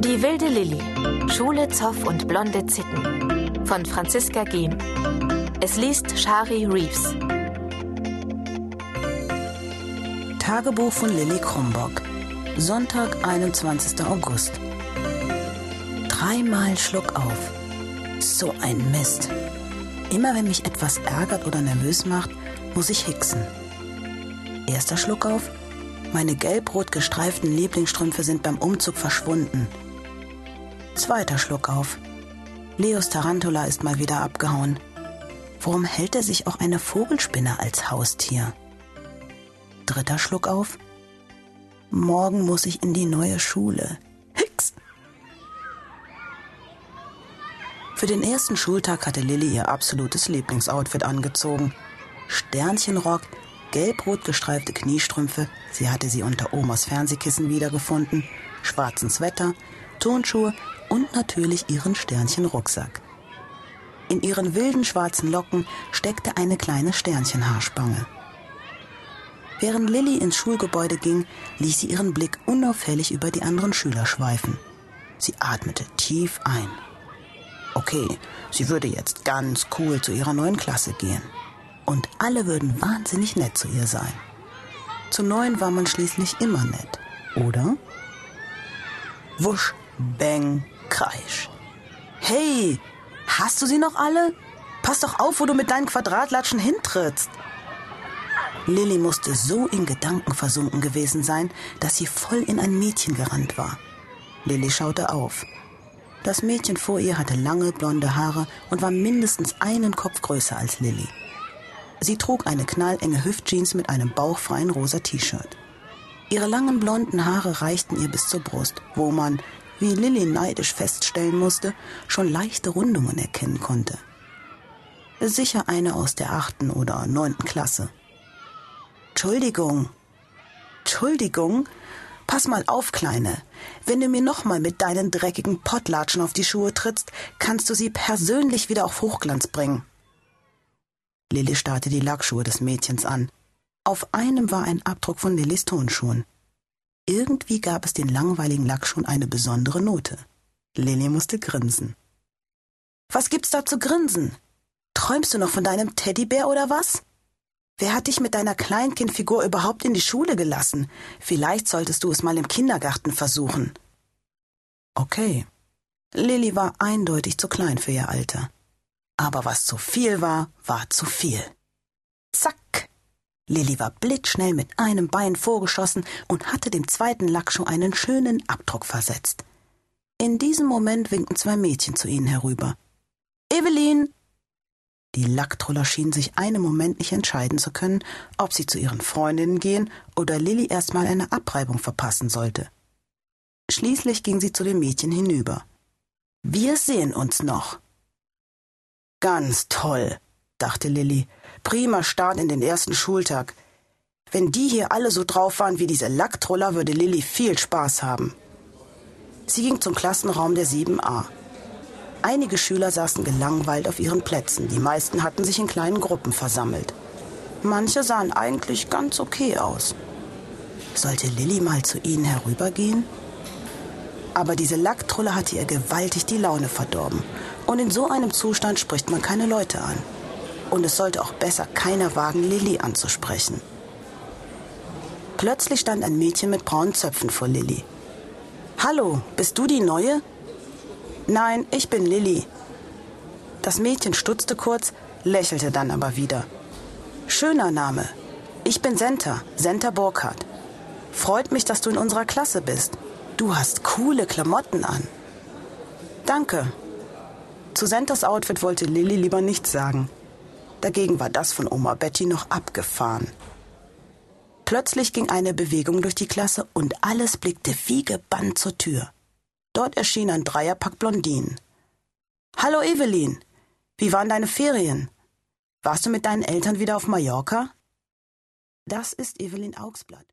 Die wilde Lilly. Schule, Zoff und blonde Zitten. Von Franziska Gehm. Es liest Shari Reeves. Tagebuch von Lilly Krumbock. Sonntag, 21. August. Dreimal Schluck auf. So ein Mist. Immer wenn mich etwas ärgert oder nervös macht, muss ich hicksen. Erster Schluck auf. Meine gelb-rot gestreiften Lieblingsstrümpfe sind beim Umzug verschwunden. Zweiter Schluck auf. Leos Tarantula ist mal wieder abgehauen. Warum hält er sich auch eine Vogelspinne als Haustier? Dritter Schluck auf. Morgen muss ich in die neue Schule. Hix! Für den ersten Schultag hatte Lilly ihr absolutes Lieblingsoutfit angezogen. Sternchenrock, gelb-rot gestreifte Kniestrümpfe, sie hatte sie unter Omas Fernsehkissen wiedergefunden, schwarzen Sweater, Turnschuhe und natürlich ihren Sternchenrucksack. In ihren wilden schwarzen Locken steckte eine kleine Sternchenhaarspange. Während Lilly ins Schulgebäude ging, ließ sie ihren Blick unauffällig über die anderen Schüler schweifen. Sie atmete tief ein. Okay, sie würde jetzt ganz cool zu ihrer neuen Klasse gehen. Und alle würden wahnsinnig nett zu ihr sein. Zu neun war man schließlich immer nett, oder? Wusch, bang, kreisch. Hey, hast du sie noch alle? Pass doch auf, wo du mit deinen Quadratlatschen hintrittst. Lilly musste so in Gedanken versunken gewesen sein, dass sie voll in ein Mädchen gerannt war. Lilly schaute auf. Das Mädchen vor ihr hatte lange blonde Haare und war mindestens einen Kopf größer als Lilly. Sie trug eine knallenge Hüftjeans mit einem bauchfreien rosa T-Shirt. Ihre langen blonden Haare reichten ihr bis zur Brust, wo man, wie Lilly neidisch feststellen musste, schon leichte Rundungen erkennen konnte. Sicher eine aus der achten oder neunten Klasse. Entschuldigung. Entschuldigung? Pass mal auf, Kleine. Wenn du mir nochmal mit deinen dreckigen Pottlatschen auf die Schuhe trittst, kannst du sie persönlich wieder auf Hochglanz bringen. Lilly starrte die Lackschuhe des Mädchens an. Auf einem war ein Abdruck von Lillys Tonschuhen. Irgendwie gab es den langweiligen Lackschuhen eine besondere Note. Lilly musste grinsen. Was gibt's da zu grinsen? Träumst du noch von deinem Teddybär oder was? Wer hat dich mit deiner Kleinkindfigur überhaupt in die Schule gelassen? Vielleicht solltest du es mal im Kindergarten versuchen. Okay. Lilly war eindeutig zu klein für ihr Alter. Aber was zu viel war, war zu viel. Zack! Lilly war blitzschnell mit einem Bein vorgeschossen und hatte dem zweiten Lackschuh einen schönen Abdruck versetzt. In diesem Moment winkten zwei Mädchen zu ihnen herüber. Evelyn, die Lacktroller schienen sich einen Moment nicht entscheiden zu können, ob sie zu ihren Freundinnen gehen oder Lilly erstmal eine Abreibung verpassen sollte. Schließlich ging sie zu den Mädchen hinüber. Wir sehen uns noch. Ganz toll, dachte Lilly. Prima Start in den ersten Schultag. Wenn die hier alle so drauf waren wie diese Lacktroller, würde Lilly viel Spaß haben. Sie ging zum Klassenraum der 7a. Einige Schüler saßen gelangweilt auf ihren Plätzen. Die meisten hatten sich in kleinen Gruppen versammelt. Manche sahen eigentlich ganz okay aus. Sollte Lilly mal zu ihnen herübergehen? Aber diese Lacktrulle hatte ihr gewaltig die Laune verdorben. Und in so einem Zustand spricht man keine Leute an. Und es sollte auch besser keiner wagen, Lilly anzusprechen. Plötzlich stand ein Mädchen mit braunen Zöpfen vor Lilly. Hallo, bist du die Neue? Nein, ich bin Lilly. Das Mädchen stutzte kurz, lächelte dann aber wieder. Schöner Name. Ich bin Senta, Senta Burkhardt. Freut mich, dass du in unserer Klasse bist. Du hast coole Klamotten an. Danke. Zu Sentas Outfit wollte Lilly lieber nichts sagen. Dagegen war das von Oma Betty noch abgefahren. Plötzlich ging eine Bewegung durch die Klasse und alles blickte wie gebannt zur Tür. Dort erschien ein Dreierpack Blondinen. Hallo Evelyn, wie waren deine Ferien? Warst du mit deinen Eltern wieder auf Mallorca? Das ist Evelyn Augsblatt.